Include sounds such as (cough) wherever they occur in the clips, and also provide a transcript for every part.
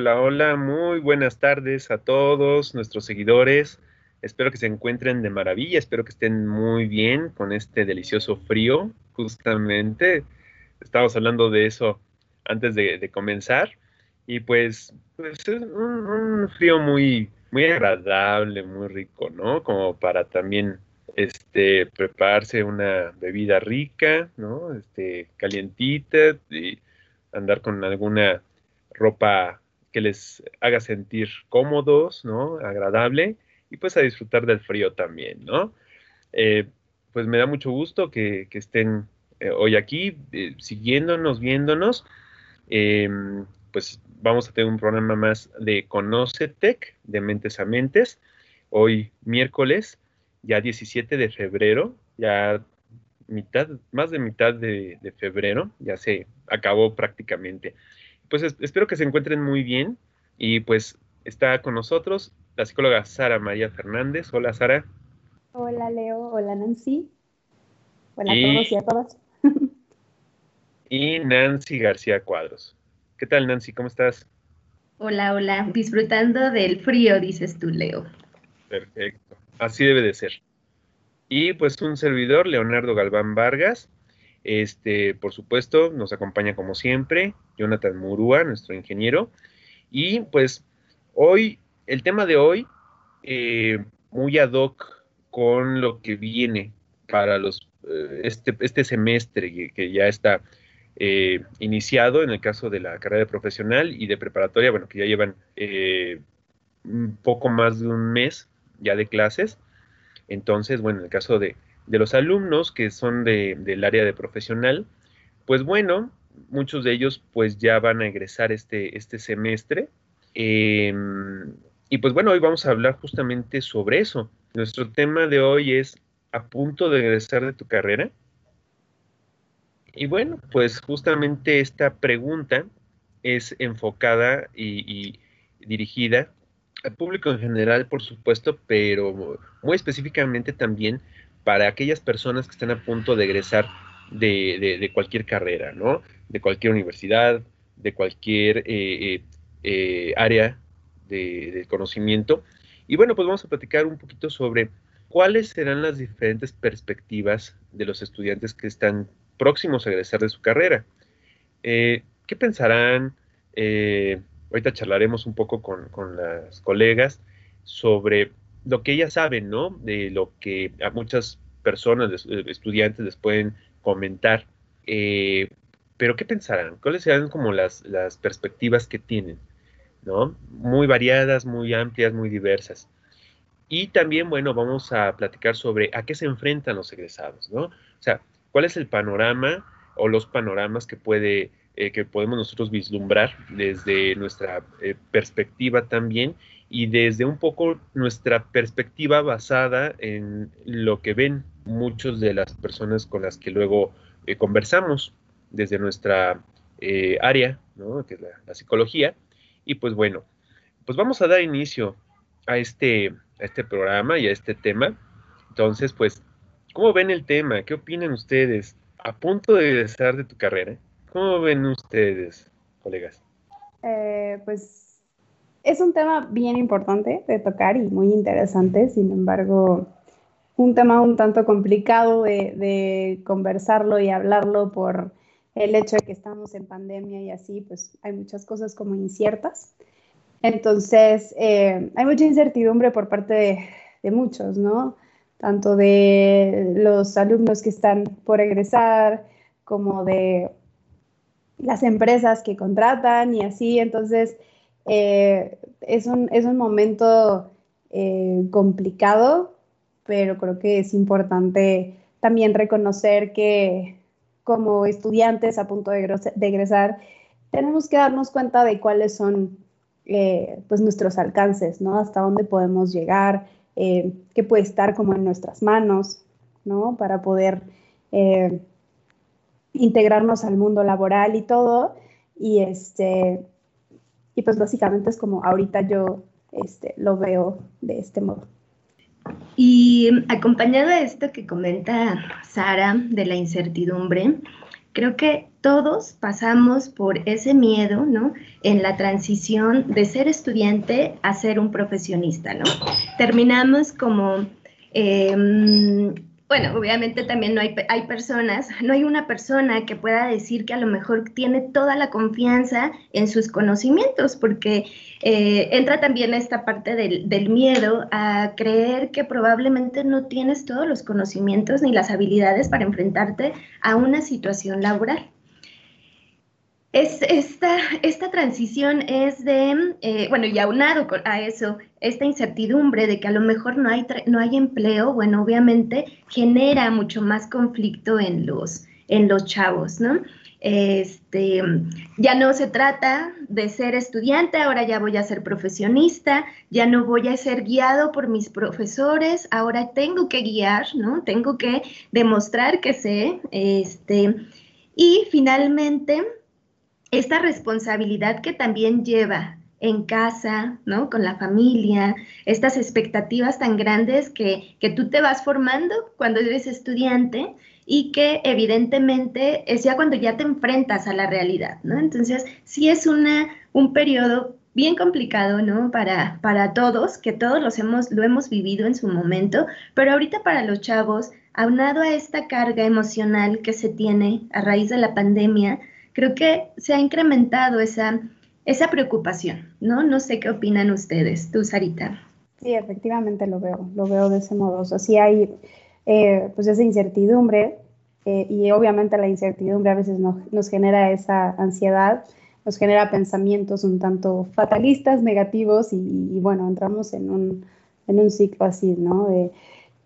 Hola, hola, muy buenas tardes a todos nuestros seguidores. Espero que se encuentren de maravilla, espero que estén muy bien con este delicioso frío. Justamente estábamos hablando de eso antes de, comenzar. Y pues, pues es un, frío muy, muy agradable, muy rico, ¿no? Como para también este, prepararse una bebida rica, ¿no? Este, calientita y andar con alguna ropa que les haga sentir cómodos, ¿no? Agradable y pues a disfrutar del frío también, ¿no? Eh, pues me da mucho gusto que, estén eh, hoy aquí eh, siguiéndonos, viéndonos. Em, pues vamos a tener un programa más de Conocetec, de Mentes a Mentes, hoy miércoles, ya 17 de febrero, ya mitad, más de mitad de febrero, ya se acabó prácticamente pues espero que se encuentren muy bien y pues está con nosotros la psicóloga Sara María Fernández. Hola Sara. Hola Leo, hola Nancy. Hola a todos y a todas. (laughs) y Nancy García Cuadros. ¿Qué tal Nancy? ¿Cómo estás? Hola, hola. Disfrutando del frío, dices tú, Leo. Perfecto. Así debe de ser. Y pues un servidor, Leonardo Galván Vargas. Este, por supuesto, nos acompaña como siempre Jonathan Murúa, nuestro ingeniero. Y pues hoy, el tema de hoy, eh, muy ad hoc con lo que viene para los, eh, este, este, semestre que, ya está eh, iniciado en el caso de la carrera profesional y de preparatoria, bueno, que ya llevan un poco más de un mes ya de clases. Entonces, bueno, en el caso de, de los alumnos que son del área de profesional, pues bueno, muchos de ellos pues ya van a egresar este, este semestre. Em, y pues bueno, hoy vamos a hablar justamente sobre eso. Nuestro tema de hoy es a punto de egresar de tu carrera. Y bueno, pues justamente esta pregunta es enfocada y dirigida al público en general, por supuesto, pero muy específicamente también para aquellas personas que están a punto de egresar de, cualquier carrera, ¿no? De cualquier universidad, de cualquier eh, eh, eh, área de, conocimiento. Y bueno, pues vamos a platicar un poquito sobre cuáles serán las diferentes perspectivas de los estudiantes que están próximos a egresar de su carrera. ¿Qué pensarán? ahorita charlaremos un poco con, con las colegas sobre lo que ellas saben, ¿no? De lo que a muchas personas, eh, estudiantes, les pueden comentar. Eh, pero, ¿qué pensarán? ¿Cuáles serán como las, perspectivas que tienen? ¿No? Muy variadas, muy amplias, muy diversas. Y también, bueno, vamos a platicar sobre a qué se enfrentan los egresados, ¿no? O sea, cuál es el panorama o los panoramas que puede eh, que podemos nosotros vislumbrar desde nuestra perspectiva también y desde un poco nuestra perspectiva basada en lo que ven muchos de las personas con las que luego eh, conversamos desde nuestra eh, área, ¿no? que es la, psicología. Y pues bueno, pues vamos a dar inicio a este, a este programa y a este tema. Entonces, pues, ¿cómo ven el tema? ¿Qué opinan ustedes? A punto de egresar de tu carrera, ¿cómo ven ustedes, colegas? Eh, pues es un tema bien importante de tocar y muy interesante, sin embargo, un tema un tanto complicado de, conversarlo y hablarlo por el hecho de que estamos en pandemia y así, pues hay muchas cosas como inciertas. Entonces, eh, hay mucha incertidumbre por parte de, de, muchos, ¿no? Tanto de los alumnos que están por egresar, como de las empresas que contratan y así. Entonces, eh, es, un, es, un, momento eh, complicado, pero creo que es importante también reconocer que como estudiantes a punto de, egresar, tenemos que darnos cuenta de cuáles son eh, pues nuestros alcances, ¿no? Hasta dónde podemos llegar, qué puede estar como en nuestras manos, ¿no? Para poder integrarnos al mundo laboral y todo. Y este, y pues básicamente es como ahorita yo este, lo veo de este modo. Y acompañado a esto que comenta Sara de la incertidumbre, creo que todos pasamos por ese miedo, ¿no? En la transición de ser estudiante a ser un profesionista, ¿no? Terminamos como eh, bueno, obviamente también no hay, hay personas, no hay una persona que pueda decir que a lo mejor tiene toda la confianza en sus conocimientos, porque eh, entra también esta parte del, del, miedo a creer que probablemente no tienes todos los conocimientos ni las habilidades para enfrentarte a una situación laboral. Es esta, esta transición es de, eh, bueno, y aunado a eso, esta incertidumbre de que a lo mejor no hay, no hay empleo, bueno, obviamente genera mucho más conflicto en los, en los chavos, ¿no? Este, ya no se trata de ser estudiante, ahora ya voy a ser profesionista, ya no voy a ser guiado por mis profesores, ahora tengo que guiar, ¿no? Tengo que demostrar que sé, este, y finalmente esta responsabilidad que también lleva en casa, ¿no? Con la familia, estas expectativas tan grandes que, que tú te vas formando cuando eres estudiante y que evidentemente es ya cuando ya te enfrentas a la realidad, ¿no? Entonces, sí es una, un periodo bien complicado, ¿no? Para, para todos, que todos los hemos, lo hemos vivido en su momento, pero ahorita para los chavos, aunado a esta carga emocional que se tiene a raíz de la pandemia, creo que se ha incrementado esa, esa preocupación, ¿no? No sé qué opinan ustedes, tú, Sarita. Sí, efectivamente lo veo, lo veo de ese modo. O sea, sí hay eh, pues esa incertidumbre eh, y obviamente la incertidumbre a veces nos, genera esa ansiedad, nos genera pensamientos un tanto fatalistas, negativos y, bueno, entramos en un, en un ciclo así, ¿no? De,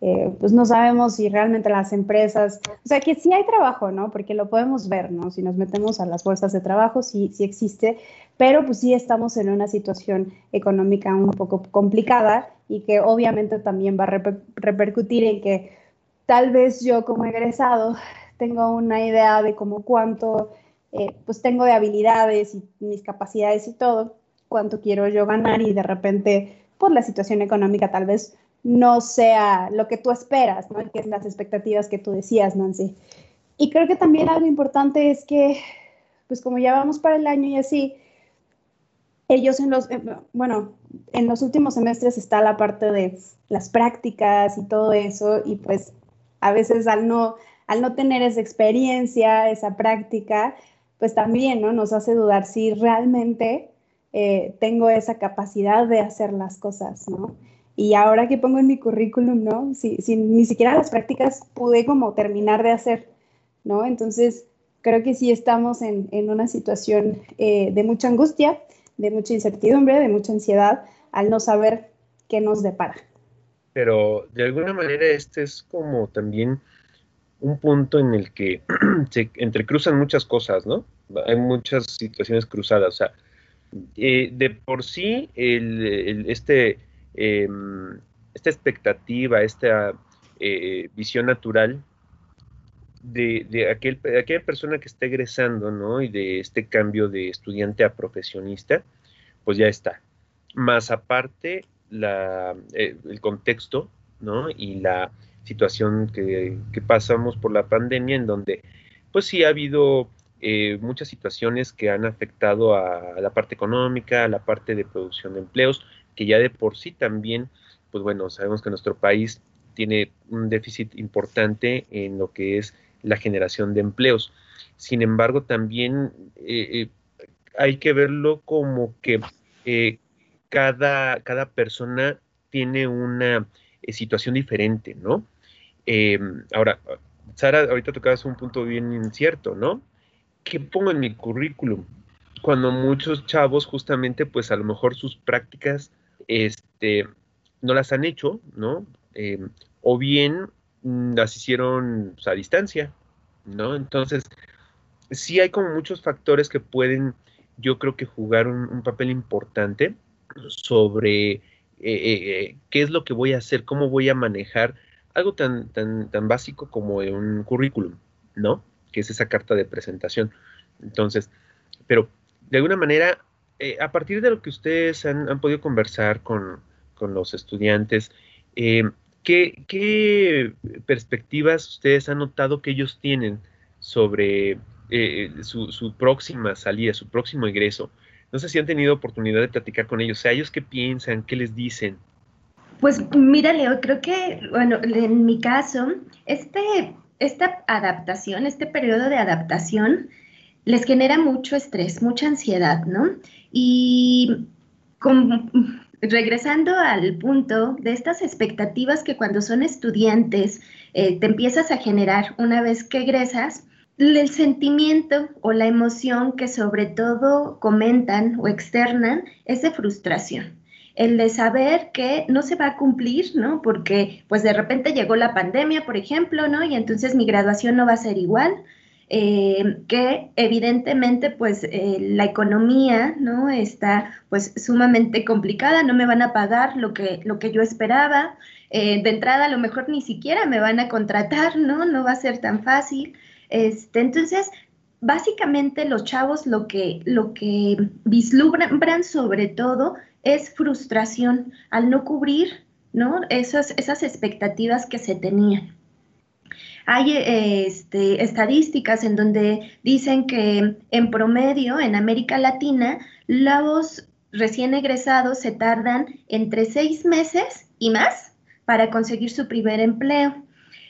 eh, pues no sabemos si realmente las empresas, o sea, que sí hay trabajo, ¿no? Porque lo podemos ver, ¿no? Si nos metemos a las bolsas de trabajo, sí, sí existe, pero pues sí estamos en una situación económica un poco complicada y que obviamente también va a repercutir en que tal vez yo como egresado tengo una idea de como cuánto eh, pues tengo de habilidades y mis capacidades y todo, cuánto quiero yo ganar y de repente por la situación económica tal vez no sea lo que tú esperas, ¿no? Que es las expectativas que tú decías, Nancy. Y creo que también algo importante es que, pues como ya vamos para el año y así, ellos en los, bueno, en los últimos semestres está la parte de las prácticas y todo eso, y pues a veces al no, al no tener esa experiencia, esa práctica, pues también, ¿no? Nos hace dudar si realmente eh, tengo esa capacidad de hacer las cosas, ¿no? Y ahora que pongo en mi currículum, ¿no? Si, ni siquiera las prácticas pude como terminar de hacer, ¿no? Entonces, creo que sí estamos en, en una situación eh, de mucha angustia, de mucha incertidumbre, de mucha ansiedad al no saber qué nos depara. Pero de alguna manera este es como también un punto en el que (clears throat) se entrecruzan muchas cosas, ¿no? Hay muchas situaciones cruzadas. O sea, eh, de por sí este Em, esta expectativa, esta eh, visión natural de, aquel, aquella persona que está egresando, ¿no? Y de este cambio de estudiante a profesionista, pues ya está. Más aparte, la, eh, el contexto, ¿no? Y la situación que, pasamos por la pandemia, en donde, pues sí ha habido eh, muchas situaciones que han afectado a, la parte económica, a la parte de producción de empleos, que ya de por sí también, pues bueno, sabemos que nuestro país tiene un déficit importante en lo que es la generación de empleos. Sin embargo, también eh, eh, hay que verlo como que eh, cada, cada, persona tiene una situación diferente, ¿no? ahora, Sara, ahorita tocabas un punto bien incierto, ¿no? ¿Qué pongo en mi currículum? Cuando muchos chavos justamente, pues a lo mejor sus prácticas este, no las han hecho, ¿no? Eh, o bien mm, las hicieron pues, a distancia, ¿no? Entonces, sí hay como muchos factores que pueden yo creo que jugar un, papel importante sobre qué es lo que voy a hacer, cómo voy a manejar algo tan, tan, tan básico como un currículum, ¿no? Que es esa carta de presentación. Entonces, pero de alguna manera, eh, a partir de lo que ustedes han, podido conversar con, los estudiantes, eh, ¿qué, perspectivas ustedes han notado que ellos tienen sobre eh, su, próxima salida, su próximo ingreso? No sé si han tenido oportunidad de platicar con ellos, ellos qué piensan, qué les dicen. Pues mira, Leo, creo que, bueno, en mi caso, este, esta adaptación, este periodo de adaptación, les genera mucho estrés, mucha ansiedad, ¿no? Y regresando al punto de estas expectativas que cuando son estudiantes eh, te empiezas a generar una vez que egresas, el sentimiento o la emoción que sobre todo comentan o externan es de frustración. El de saber que no se va a cumplir, ¿no? Porque pues de repente llegó la pandemia, por ejemplo, ¿no? Y entonces mi graduación no va a ser igual eh, que evidentemente pues eh, la economía no está pues sumamente complicada, no me van a pagar lo que, lo que yo esperaba, eh, de entrada a lo mejor ni siquiera me van a contratar, ¿no? No va a ser tan fácil. Este, entonces, básicamente los chavos lo que, lo que vislumbran sobre todo es frustración al no cubrir ¿no? Esas, esas expectativas que se tenían. Hay este, estadísticas en donde dicen que en promedio en América Latina los recién egresados se tardan entre seis meses y más para conseguir su primer empleo.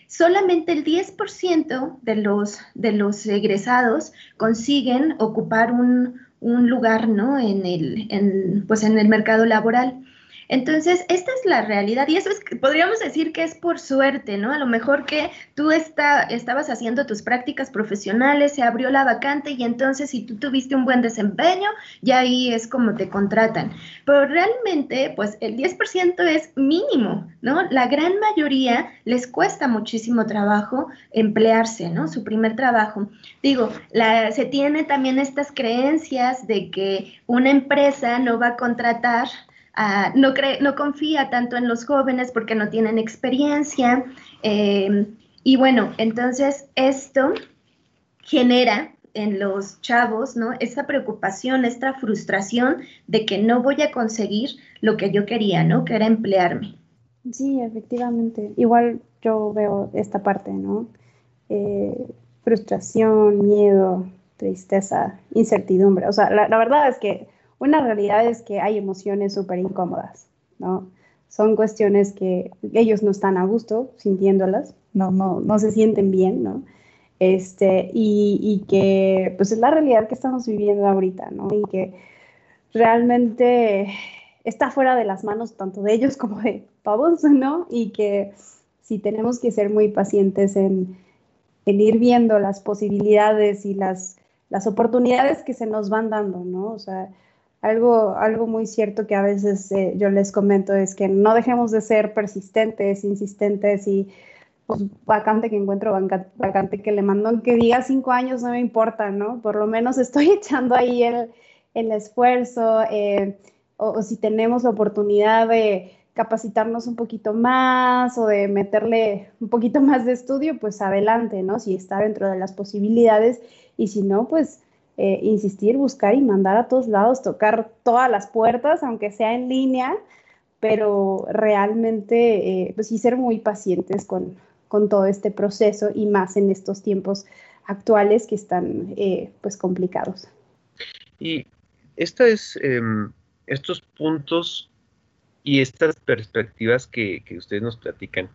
Solamente el 10% de los, de los egresados consiguen ocupar un, lugar ¿no? en, el, pues en el mercado laboral. Entonces, esta es la realidad y eso es, podríamos decir que es por suerte, ¿no? A lo mejor que tú está, estabas haciendo tus prácticas profesionales, se abrió la vacante y entonces si tú tuviste un buen desempeño, ya ahí es como te contratan. Pero realmente, pues el 10% es mínimo, ¿no? La gran mayoría les cuesta muchísimo trabajo emplearse, ¿no? Su primer trabajo. Digo, se tiene también estas creencias de que una empresa no va a contratar Ah, no, cree, no confía tanto en los jóvenes porque no tienen experiencia. Eh, y bueno, entonces esto genera en los chavos, ¿no? Esta preocupación, esta frustración de que no voy a conseguir lo que yo quería, ¿no? Que era emplearme. Sí, efectivamente. Igual yo veo esta parte, ¿no? Eh, frustración, miedo, tristeza, incertidumbre. O sea, la verdad es que una realidad es que hay emociones súper incómodas, ¿no? Son cuestiones que ellos no están a gusto sintiéndolas, no, no, no se sienten bien, ¿no? Este, y, y, que pues es la realidad que estamos viviendo ahorita, ¿no? Y que realmente está fuera de las manos tanto de ellos como de todos, ¿no? Y que si tenemos que ser muy pacientes en, en ir viendo las posibilidades y las, las oportunidades que se nos van dando, ¿no? O sea, algo, algo muy cierto que a veces eh, yo les comento es que no dejemos de ser persistentes, insistentes y pues vacante que encuentro, vacante que le mando, que diga cinco años no me importa, ¿no? Por lo menos (laughs) estoy echando ahí el, el esfuerzo eh, o, o, si tenemos la oportunidad de capacitarnos un poquito más o de meterle un poquito más de estudio, pues adelante, ¿no? Si está dentro de las posibilidades y si no, pues eh, insistir, buscar y mandar a todos lados, tocar todas las puertas, aunque sea en línea, pero realmente, eh, pues sí ser muy pacientes con, con, todo este proceso y más en estos tiempos actuales que están eh, pues complicados. Y esta es, em, estos puntos y estas perspectivas que, que ustedes nos platican,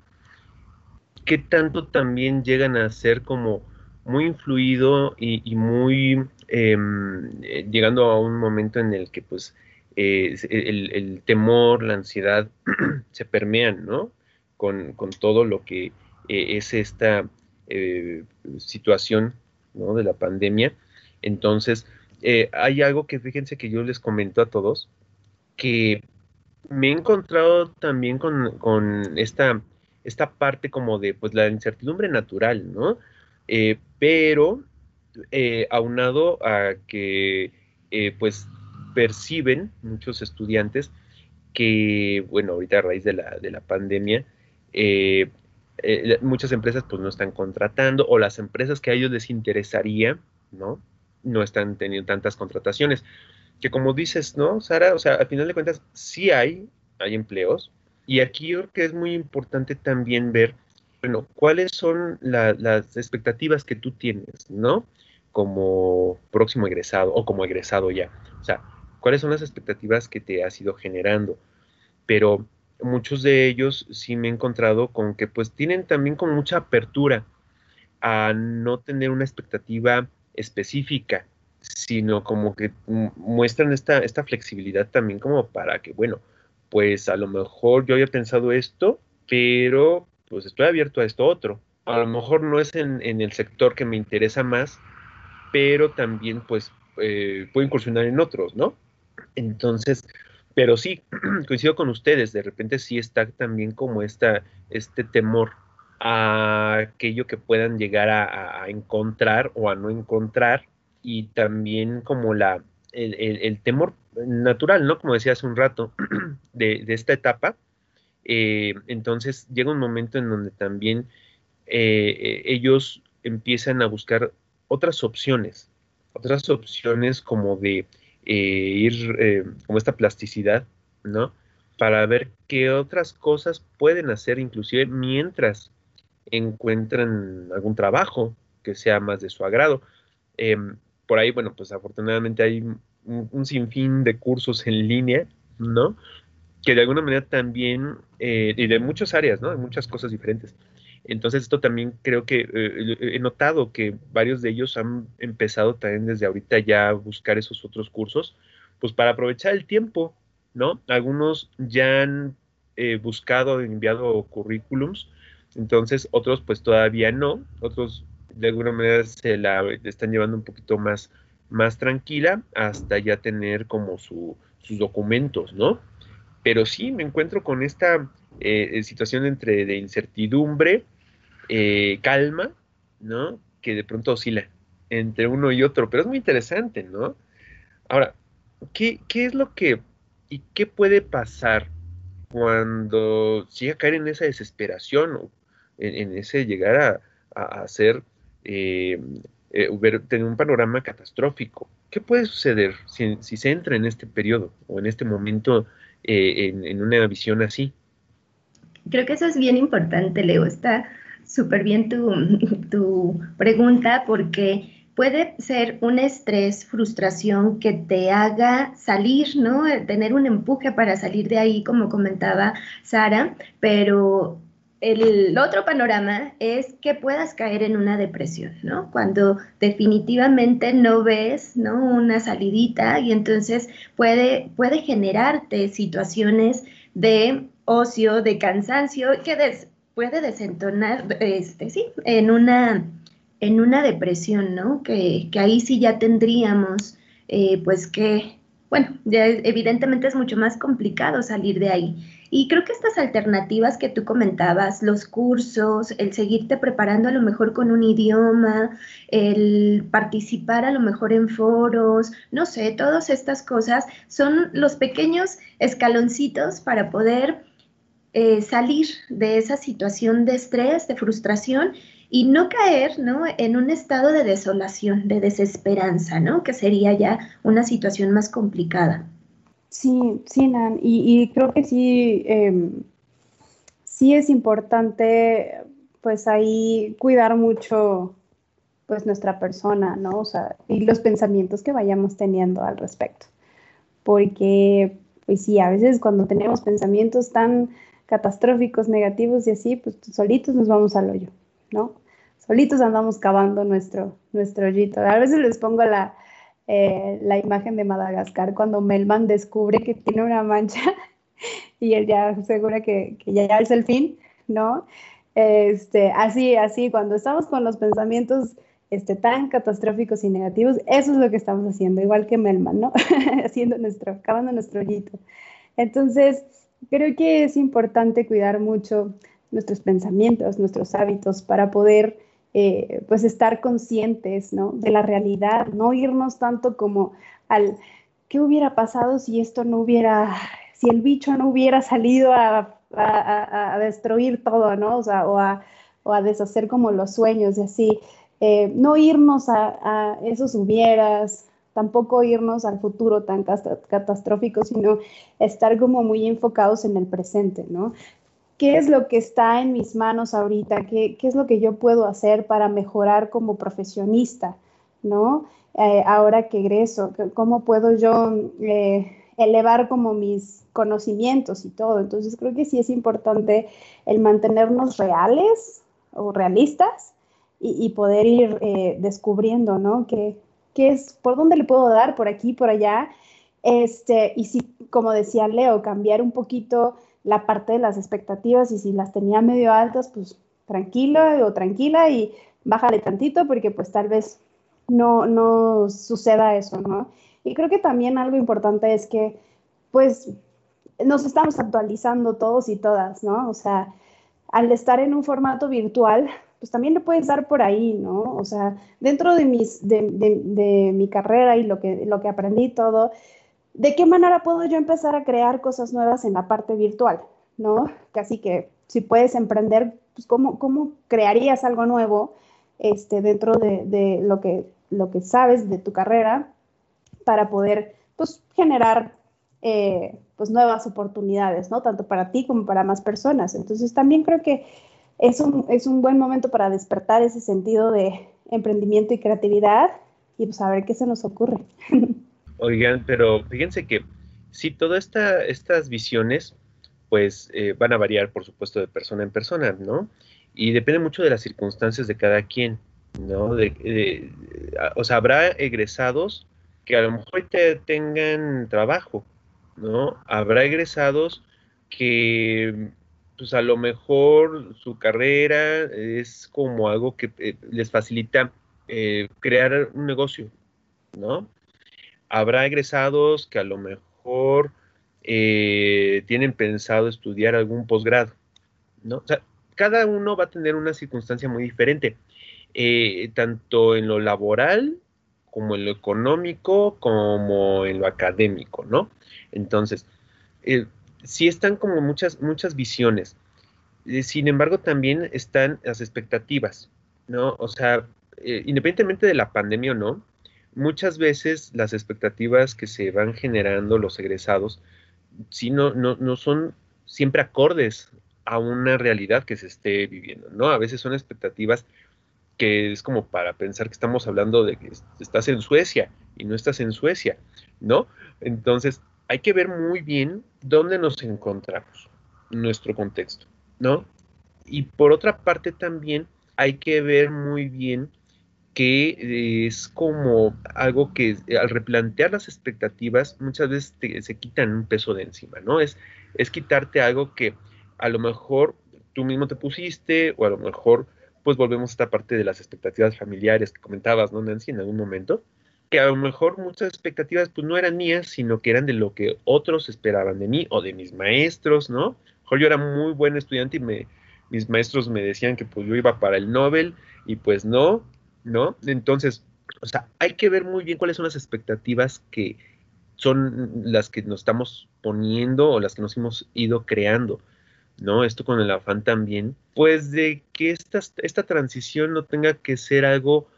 ¿qué tanto también llegan a ser como muy influido y, muy em, eh, llegando a un momento en el que pues eh, el, temor, la ansiedad (clears throat) se permean, ¿no? Con, todo lo que eh, es esta situación, ¿no? De la pandemia. Entonces, hay algo que fíjense que yo les comento a todos, que me he encontrado también con, con esta, esta parte como de pues la incertidumbre natural, ¿no? Eh, pero eh, aunado a que eh, pues perciben muchos estudiantes que, bueno, ahorita a raíz de la, de la pandemia, eh, eh, muchas empresas pues no están contratando o las empresas que a ellos les interesaría, ¿no? No están teniendo tantas contrataciones. Que como dices, ¿no, Sara? O sea, al final de cuentas sí hay, hay empleos. Y aquí yo creo que es muy importante también ver, bueno, cuáles son las expectativas que tú tienes, ¿no? Como próximo egresado o como egresado ya. O sea, cuáles son las expectativas que te has ido generando. Pero muchos de ellos sí me he encontrado con que pues tienen también como mucha apertura a no tener una expectativa específica, sino como que muestran esta, esta flexibilidad también como para que, bueno, pues a lo mejor yo había pensado esto, pero pues estoy abierto a esto otro. A lo mejor no es en, el sector que me interesa más, pero también pues eh, puedo incursionar en otros, ¿no? Entonces, pero sí, (clears throat) coincido con ustedes, de repente sí está también como esta, este temor a aquello que puedan llegar a, encontrar o a no encontrar y también como la, el, temor natural, ¿no? Como decía hace un rato, (clears throat) de, esta etapa. Eh, entonces llega un momento en donde también eh, eh, ellos empiezan a buscar otras opciones, otras opciones como de eh, ir eh, como esta plasticidad, ¿no? Para ver qué otras cosas pueden hacer inclusive mientras encuentran algún trabajo que sea más de su agrado. Em, por ahí, bueno, pues afortunadamente hay un, sinfín de cursos en línea, ¿no? Que de alguna manera también, eh, y de muchas áreas, ¿no? De muchas cosas diferentes, entonces esto también creo que eh, he notado que varios de ellos han empezado también desde ahorita ya a buscar esos otros cursos, pues para aprovechar el tiempo, ¿no? Algunos ya han eh, buscado, enviado currículums, entonces otros pues todavía no, otros de alguna manera se la están llevando un poquito más, más tranquila hasta ya tener como sus documentos, ¿no? Pero sí me encuentro con esta eh, situación entre de incertidumbre, eh, calma, ¿no? Que de pronto oscila entre uno y otro, pero es muy interesante, ¿no? Ahora, ¿qué, es lo que y qué puede pasar cuando llega a caer en esa desesperación o en, ese llegar a, a, hacer, eh, tener un panorama catastrófico? ¿Qué puede suceder si, se entra en este periodo o en este momento en, una visión así? Creo que eso es bien importante, Leo. Está súper bien tu, (laughs) tu pregunta porque puede ser un estrés, frustración que te haga salir, ¿no? Tener un empuje para salir de ahí, como comentaba Sara, pero el otro panorama es que puedas caer en una depresión, ¿no? Cuando definitivamente no ves, ¿no? Una salidita y entonces puede, puede generarte situaciones de ocio, de cansancio, que puede desentonar, este, sí, en una, en una depresión, ¿no? Que, ahí sí ya tendríamos, eh, pues que, bueno, ya evidentemente es mucho más complicado salir de ahí. Y creo que estas alternativas que tú comentabas, los cursos, el seguirte preparando a lo mejor con un idioma, el participar a lo mejor en foros, no sé, todas estas cosas son los pequeños escaloncitos para poder eh, salir de esa situación de estrés, de frustración y no caer ¿no? en un estado de desolación, de desesperanza, ¿no? que sería ya una situación más complicada. Sí, sí, Nan, y, creo que sí, em, sí es importante pues ahí cuidar mucho pues nuestra persona, ¿no? O sea, y los pensamientos que vayamos teniendo al respecto. Porque, pues sí, a veces cuando tenemos pensamientos tan catastróficos, negativos y así, pues solitos nos vamos al hoyo, ¿no? Solitos andamos cavando nuestro, nuestro hoyito. A veces les pongo la, eh, la imagen de Madagascar cuando Melman descubre que tiene una mancha (laughs) y él ya asegura que, que ya es el fin, ¿no? Este, así, así, cuando estamos con los pensamientos este, tan catastróficos y negativos, eso es lo que estamos haciendo, igual que Melman, ¿no? (laughs) Haciendo nuestro, cavando nuestro hoyito. Entonces, creo que es importante cuidar mucho nuestros pensamientos, nuestros hábitos para poder eh, pues estar conscientes, ¿no? De la realidad, no irnos tanto como al, ¿qué hubiera pasado si esto no hubiera, si el bicho no hubiera salido a, destruir todo, ¿no? O o a, deshacer como los sueños y así. Eh, no irnos a, esos hubieras, tampoco irnos al futuro tan catastrófico, sino estar como muy enfocados en el presente, ¿no? Qué es lo que está en mis manos ahorita, qué, es lo que yo puedo hacer para mejorar como profesionista, ¿no? Eh, ahora que egreso, cómo puedo yo eh, elevar como mis conocimientos y todo. Entonces creo que sí es importante el mantenernos reales o realistas y, poder ir eh, descubriendo, ¿no? ¿Qué, ¿Qué, es, por dónde le puedo dar, por aquí, por allá? Este, y sí, como decía Leo, cambiar un poquito la parte de las expectativas y si las tenía medio altas, pues tranquila o tranquila y bájale tantito porque pues tal vez no, no suceda eso, ¿no? Y creo que también algo importante es que pues nos estamos actualizando todos y todas, ¿no? O sea, al estar en un formato virtual, pues también le puedes dar por ahí, ¿no? O sea, dentro de, mis, de, de mi carrera y lo que, lo que aprendí todo, ¿de qué manera puedo yo empezar a crear cosas nuevas en la parte virtual? ¿No? Casi que si puedes emprender, pues ¿cómo, cómo crearías algo nuevo este, dentro de, lo, que, lo que sabes de tu carrera para poder pues, generar eh, pues, nuevas oportunidades, ¿no? Tanto para ti como para más personas. Entonces también creo que es un, es un buen momento para despertar ese sentido de emprendimiento y creatividad y pues a ver qué se nos ocurre. (laughs) Oigan, pero fíjense que si todas esta, estas visiones, pues eh, van a variar, por supuesto, de persona en persona, ¿no? Y depende mucho de las circunstancias de cada quien, ¿no? De, o sea, habrá egresados que a lo mejor te tengan trabajo, ¿no? Habrá egresados que, pues a lo mejor su carrera es como algo que eh, les facilita eh, crear un negocio, ¿no? Habrá egresados que a lo mejor eh, tienen pensado estudiar algún posgrado, ¿no? O sea, cada uno va a tener una circunstancia muy diferente, eh, tanto en lo laboral como en lo económico, como en lo académico, ¿no? Entonces, eh, sí están como muchas, muchas visiones. sin embargo, también están las expectativas, ¿no? O sea, independientemente de la pandemia o no, muchas veces las expectativas que se van generando los egresados, sí, no, no, son siempre acordes a una realidad que se esté viviendo, ¿no? A veces son expectativas que es como para pensar que estamos hablando de que estás en Suecia y no estás en Suecia, ¿no? Entonces, hay que ver muy bien dónde nos encontramos, nuestro contexto, ¿no? Y por otra parte también hay que ver muy bien que es como algo que eh, al replantear las expectativas muchas veces se quitan un peso de encima, ¿no? Es, es quitarte algo que a lo mejor tú mismo te pusiste o a lo mejor pues volvemos a esta parte de las expectativas familiares que comentabas, ¿no, Nancy, en algún momento? Que a lo mejor muchas expectativas pues no eran mías, sino que eran de lo que otros esperaban de mí o de mis maestros, ¿no? Mejor yo era muy buen estudiante y me, mis maestros me decían que pues yo iba para el Nobel y pues no, ¿no? Entonces, o sea, hay que ver muy bien cuáles son las expectativas que son las que nos estamos poniendo o las que nos hemos ido creando, ¿no? Esto con el afán también, pues de que esta, esta transición no tenga que ser algo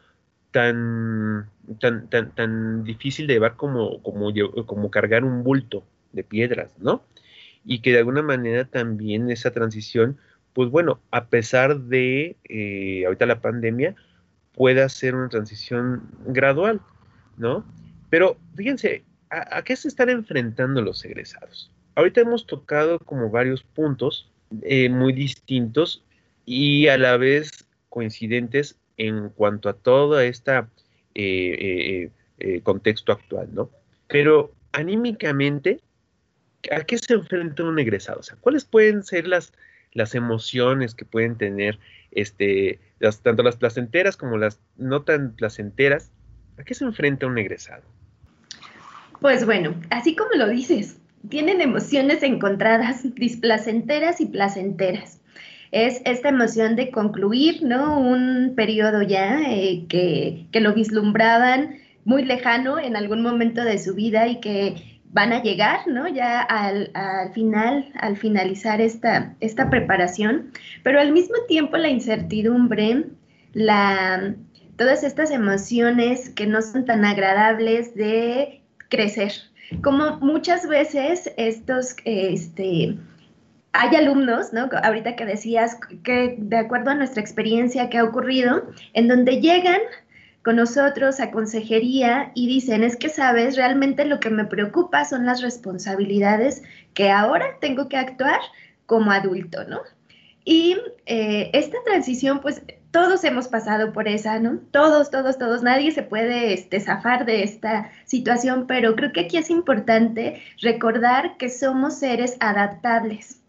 tan, tan, tan, tan difícil de llevar como, como, como cargar un bulto de piedras, ¿no? Y que de alguna manera también esa transición, pues bueno, a pesar de eh, ahorita la pandemia, pueda ser una transición gradual, ¿no? Pero fíjense, ¿a, qué se están enfrentando los egresados? Ahorita hemos tocado como varios puntos eh, muy distintos y a la vez coincidentes en cuanto a todo este contexto actual, ¿no? Pero anímicamente, ¿a qué se enfrenta un egresado? O sea, ¿cuáles pueden ser las, las emociones que pueden tener este, tanto las placenteras como las no tan placenteras, ¿a qué se enfrenta un egresado? Pues bueno, así como lo dices, tienen emociones encontradas, displacenteras y placenteras. es esta emoción de concluir, ¿no? Un periodo ya eh, que, que lo vislumbraban muy lejano en algún momento de su vida y que van a llegar, ¿no? Ya al, al, final, al finalizar esta, esta preparación, pero al mismo tiempo la incertidumbre, la, todas estas emociones que no son tan agradables de crecer. Como muchas veces estos, este, hay alumnos, ¿no? Ahorita que decías que de acuerdo a nuestra experiencia que ha ocurrido, en donde llegan con nosotros a y dicen, es que sabes, realmente lo que me preocupa son las responsabilidades que ahora tengo que actuar como adulto, ¿no? Y eh, esta transición, pues todos hemos pasado por esa, ¿no? Todos, todos, todos, nadie se puede este, zafar de esta situación, pero creo que aquí es importante recordar que somos seres adaptables,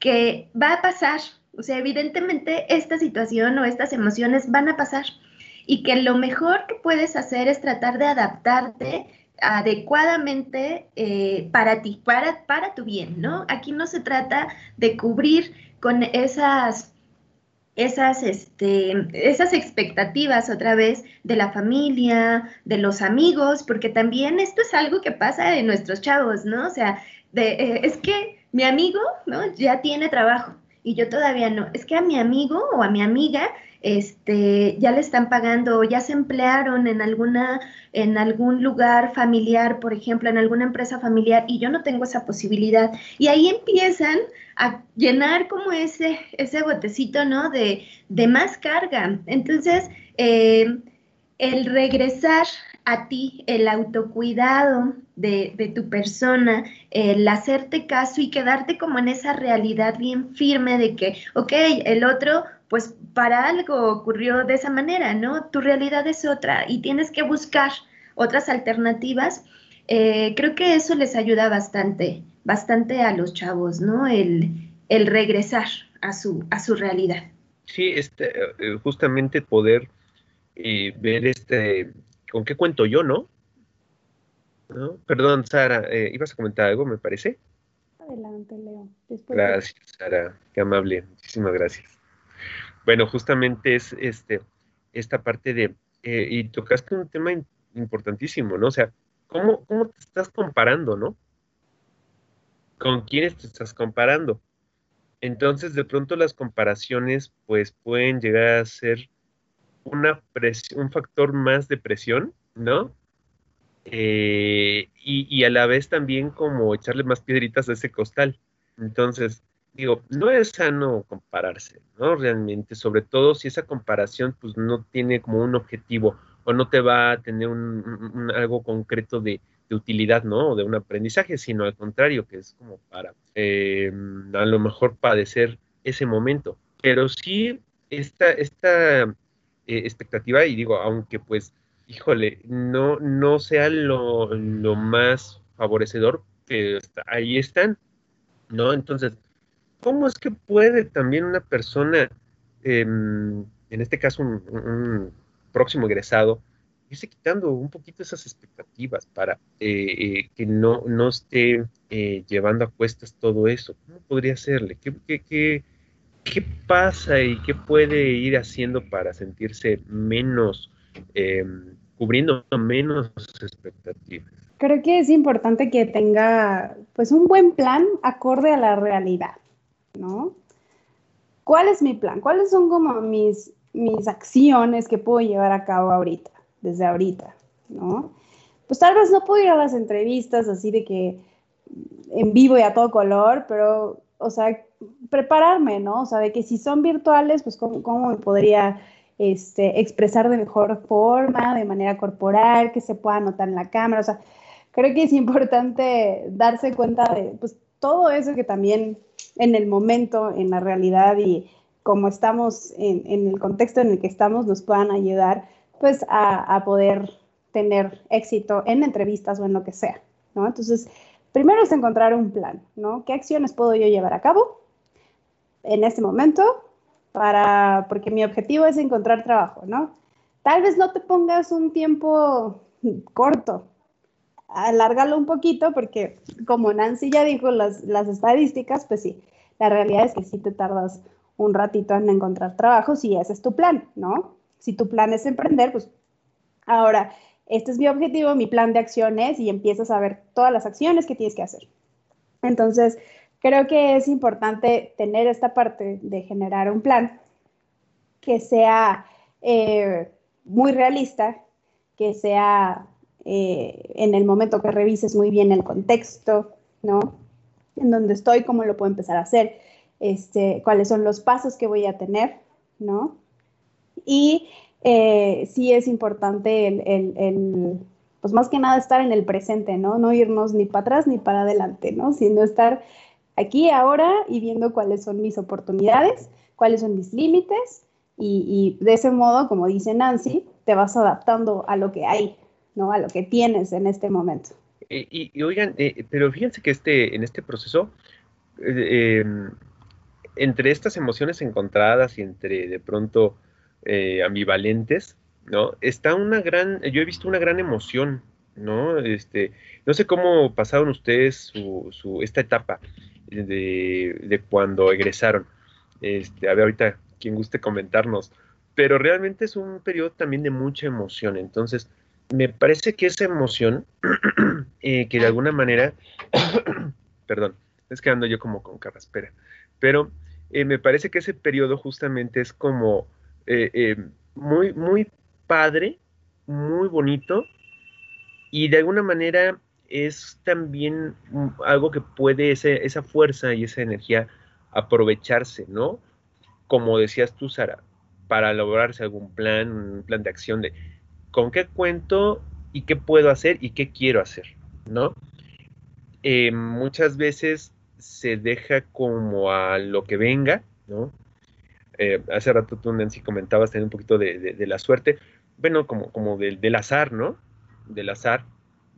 que va a pasar, o sea, evidentemente esta situación o estas emociones van a pasar y que lo mejor que puedes hacer es tratar de adaptarte adecuadamente eh, para ti, para, para tu bien, ¿no? Aquí no se trata de cubrir con esas, esas, este, esas expectativas otra vez de la familia, de los amigos, porque también esto es algo que pasa en nuestros chavos, ¿no? O sea, de, eh, es que mi amigo, ¿no? Ya tiene trabajo y yo todavía no. Es que a mi amigo o a mi amiga este, ya le están pagando o ya se emplearon en alguna, en algún lugar familiar, por ejemplo, en alguna empresa familiar, y yo no tengo esa posibilidad. Y ahí empiezan a llenar como ese, ese botecito, ¿no? De, de más carga. Entonces, eh, el regresar a ti, el autocuidado de, de, tu persona, el hacerte caso y quedarte como en esa realidad bien firme de que, ok, el otro pues para algo ocurrió de esa manera, ¿no? Tu realidad es otra y tienes que buscar otras alternativas. Eh, creo que eso les ayuda bastante, bastante a los chavos, ¿no? El, el regresar a su, a su realidad. Sí, este, eh, justamente poder eh, ver este, ¿con qué cuento yo, no? ¿No? Perdón, Sara, eh, ¿ibas a comentar algo, me parece? Adelante, Leo. Después gracias, Sara, qué amable, muchísimas gracias. Bueno, justamente es este, esta parte de, eh, y tocaste un tema importantísimo, ¿no? O sea, ¿cómo, ¿cómo te estás comparando, no? ¿Con quiénes te estás comparando? Entonces, de pronto las comparaciones, pues, pueden llegar a ser una un factor más de presión, ¿no? Eh, y, a la vez también como echarle más piedritas a ese costal. Entonces, digo, no es sano compararse, ¿no? Realmente, sobre todo si esa comparación pues no tiene como un objetivo o no te va a tener un, algo concreto de, utilidad, ¿no? O de un aprendizaje, sino al contrario, que es como para eh, a lo mejor padecer ese momento. Pero sí, esta, esta eh, expectativa, y digo, aunque pues, híjole, no, no sea lo, lo más favorecedor, que ahí están, ¿no? Entonces, ¿cómo es que puede también una persona, em, en este caso un, próximo egresado, irse quitando un poquito esas expectativas para eh, eh, que no, no esté eh, llevando a cuestas todo eso? ¿Cómo podría hacerle? ¿Qué, qué, qué, pasa y qué puede ir haciendo para sentirse menos, em, cubriendo menos expectativas? Creo que es importante que tenga pues un buen plan acorde a la realidad. ¿no? ¿Cuál es mi plan? ¿Cuáles son como mis, mis acciones que puedo llevar a cabo ahorita, desde ahorita, ¿no? Pues tal vez no puedo ir a las entrevistas así de que en vivo y a todo color, pero, o sea, prepararme, ¿no? O sea, de que si son virtuales, pues cómo, cómo me podría este, expresar de mejor forma, de manera corporal, que se pueda notar en la cámara, o sea, creo que es importante darse cuenta de, pues, todo eso que también en el momento, en la realidad y como estamos en, el contexto en el que estamos, nos puedan ayudar pues a, poder tener éxito en entrevistas o en lo que sea, ¿no? Entonces, primero es encontrar un plan, ¿no? ¿Qué acciones puedo yo llevar a cabo en este momento para, porque mi objetivo es encontrar trabajo, ¿no? Tal vez no te pongas un tiempo corto, alárgalo un poquito porque como Nancy ya dijo las, las estadísticas, pues sí, la realidad es que sí te tardas un ratito en encontrar trabajo si ese es tu plan, ¿no? Si tu plan es emprender, pues ahora, este es mi objetivo, mi plan de acciones y empiezas a ver todas las acciones que tienes que hacer. Entonces, creo que es importante tener esta parte de generar un plan que sea eh, muy realista, que sea eh, en el momento que revises muy bien el contexto, ¿no? En donde estoy, cómo lo puedo empezar a hacer, este, cuáles son los pasos que voy a tener, ¿no? Y eh, sí es importante el, pues más que nada estar en el presente, ¿no? No irnos ni para atrás ni para adelante, ¿no? Sino estar aquí, ahora y viendo cuáles son mis oportunidades, cuáles son mis límites y, de ese modo, como dice Nancy, te vas adaptando a lo que hay, ¿no? A lo que tienes en este momento. Y, oigan, eh, pero fíjense que este, en este proceso, eh, em, entre estas emociones encontradas y entre de pronto eh, ambivalentes, ¿no? Está una gran, yo he visto una gran emoción, ¿no? Este, no sé cómo pasaron ustedes su, esta etapa de, de, cuando egresaron. Este, a ver, ahorita quien guste comentarnos, pero realmente es un periodo también de mucha emoción, entonces me parece que esa emoción, (clears throat) eh, que de alguna manera, (clears throat) perdón, es que ando yo como con carraspera, pero eh, me parece que ese periodo justamente es como eh, muy, muy padre, muy bonito, y de alguna manera es también algo que puede esa fuerza y esa energía aprovecharse, ¿no? Como decías tú, Sara, para lograrse algún plan, un plan de acción de con qué cuento y qué puedo hacer y qué quiero hacer, ¿no? Eh, muchas veces se deja como a lo que venga, ¿no? Eh, hace rato tú, Nancy, comentabas tener un poquito de, la suerte, bueno, como, como del, azar, ¿no? Del azar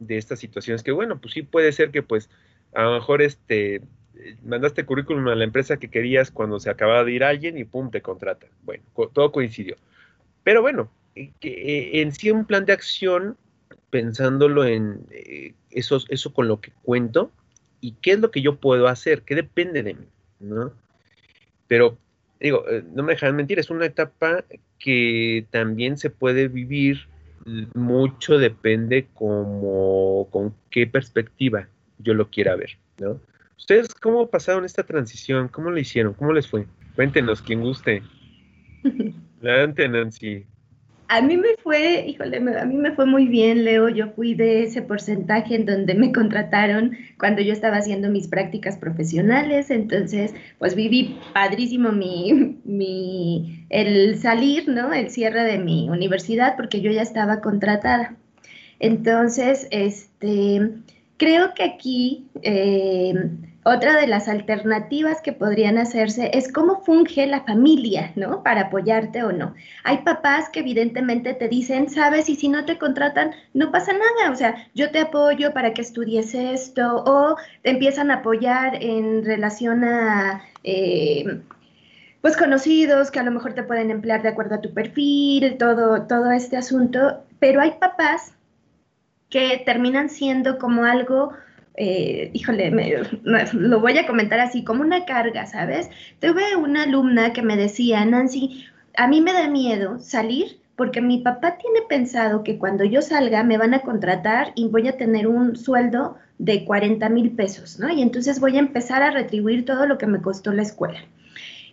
de estas situaciones que, bueno, pues sí puede ser que, pues, a lo mejor, este, mandaste currículum a la empresa que querías cuando se acababa de ir alguien y pum, te contratan. Bueno, todo coincidió. Pero bueno, eh, eh, en sí un plan de acción, pensándolo en eh, eso, eso con lo que cuento y qué es lo que yo puedo hacer, qué depende de mí, ¿no? Pero, digo, no me dejan mentir, es una etapa que también se puede vivir, mucho depende como con qué perspectiva yo lo quiera ver, ¿no? ¿Ustedes cómo pasaron esta transición? ¿Cómo lo hicieron? ¿Cómo les fue? Cuéntenos, quien guste. (laughs) Adelante, Nancy. A mí me fue, híjole, a mí me fue muy bien, Leo. Yo fui de ese porcentaje en donde me contrataron cuando yo estaba haciendo mis prácticas profesionales. Entonces, pues viví padrísimo mi, mi, el salir, ¿no? El cierre de mi universidad porque yo ya estaba contratada. Entonces, este, creo que aquí... Eh, otra de las alternativas que podrían hacerse es cómo funge la familia, ¿no? Para apoyarte o no. Hay papás que evidentemente te dicen, sabes, y si no te contratan, no pasa nada, o sea, yo te apoyo para que estudies esto, o te empiezan a apoyar en relación a... Eh, pues conocidos que a lo mejor te pueden emplear de acuerdo a tu perfil, todo, todo este asunto, pero hay papás que terminan siendo como algo eh, híjole, lo voy a comentar así, como una carga, ¿sabes? Tuve una alumna que me decía, Nancy, a mí me da miedo salir porque mi papá tiene pensado que cuando yo salga me van a contratar y voy a tener un sueldo de 40 mil pesos, ¿no? Y entonces voy a empezar a retribuir todo lo que me costó la escuela.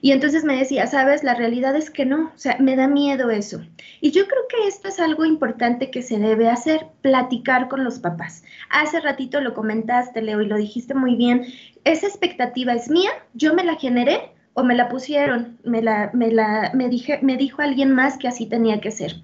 Y entonces me decía, sabes, la realidad es que no, o sea, me da miedo eso. Y yo creo que esto es algo importante que se debe hacer, platicar con los papás. Hace ratito lo comentaste, Leo, y lo dijiste muy bien, esa expectativa es mía, yo me la generé o me la pusieron, me la, me la, me dije, me dijo alguien más que así tenía que ser.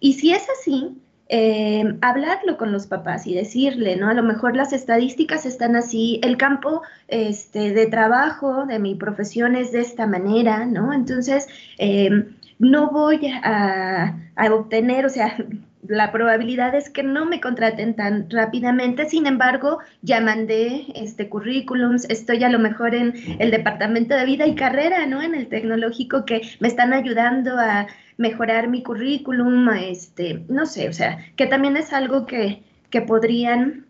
Y si es así, eh, hablarlo con los papás y decirle, ¿no? A lo mejor las estadísticas están así, el campo este, de trabajo de mi profesión es de esta manera, ¿no? Entonces, em, no voy a, obtener, o sea, (laughs) la probabilidad es que no me contraten tan rápidamente, sin embargo, ya mandé este currículums, estoy a lo mejor en el departamento de vida y carrera, ¿no? En el tecnológico que me están ayudando a mejorar mi currículum, este, no sé, o sea, que también es algo que, que podrían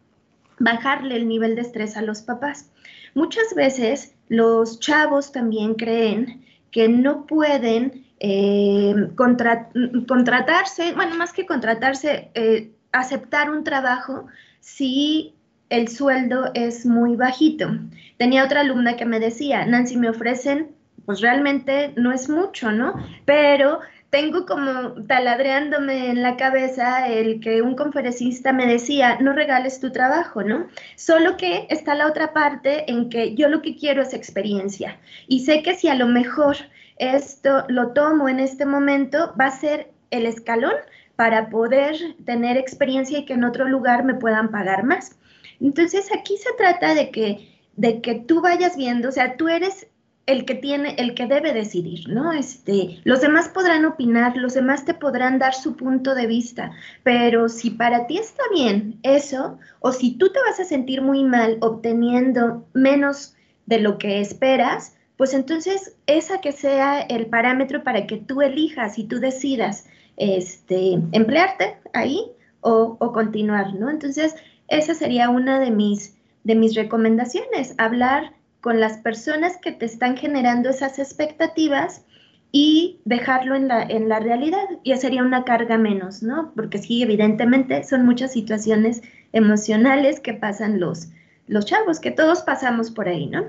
bajarle el nivel de estrés a los papás. Muchas veces los chavos también creen que no pueden eh, contratarse, bueno, más que contratarse, eh, aceptar un trabajo si el sueldo es muy bajito. Tenía otra alumna que me decía, Nancy, me ofrecen, pues realmente no es mucho, ¿no? Pero tengo como taladreándome en la cabeza el que un conferencista me decía, no regales tu trabajo, ¿no? Solo que está la otra parte en que yo lo que quiero es experiencia. Y sé que si a lo mejor esto lo tomo en este momento, va a ser el escalón para poder tener experiencia y que en otro lugar me puedan pagar más. Entonces aquí se trata de que, de que tú vayas viendo, o sea, tú eres el que tiene, el que debe decidir, ¿no? Este, los demás podrán opinar, los demás te podrán dar su punto de vista, pero si para ti está bien eso, o si tú te vas a sentir muy mal obteniendo menos de lo que esperas, pues entonces esa que sea el parámetro para que tú elijas y tú decidas este, emplearte ahí o, o continuar, ¿no? Entonces, esa sería una de mis, de mis recomendaciones, hablar con las personas que te están generando esas expectativas y dejarlo en la, en la realidad. Ya sería una carga menos, ¿no? Porque sí, evidentemente son muchas situaciones emocionales que pasan los, los chavos, que todos pasamos por ahí, ¿no?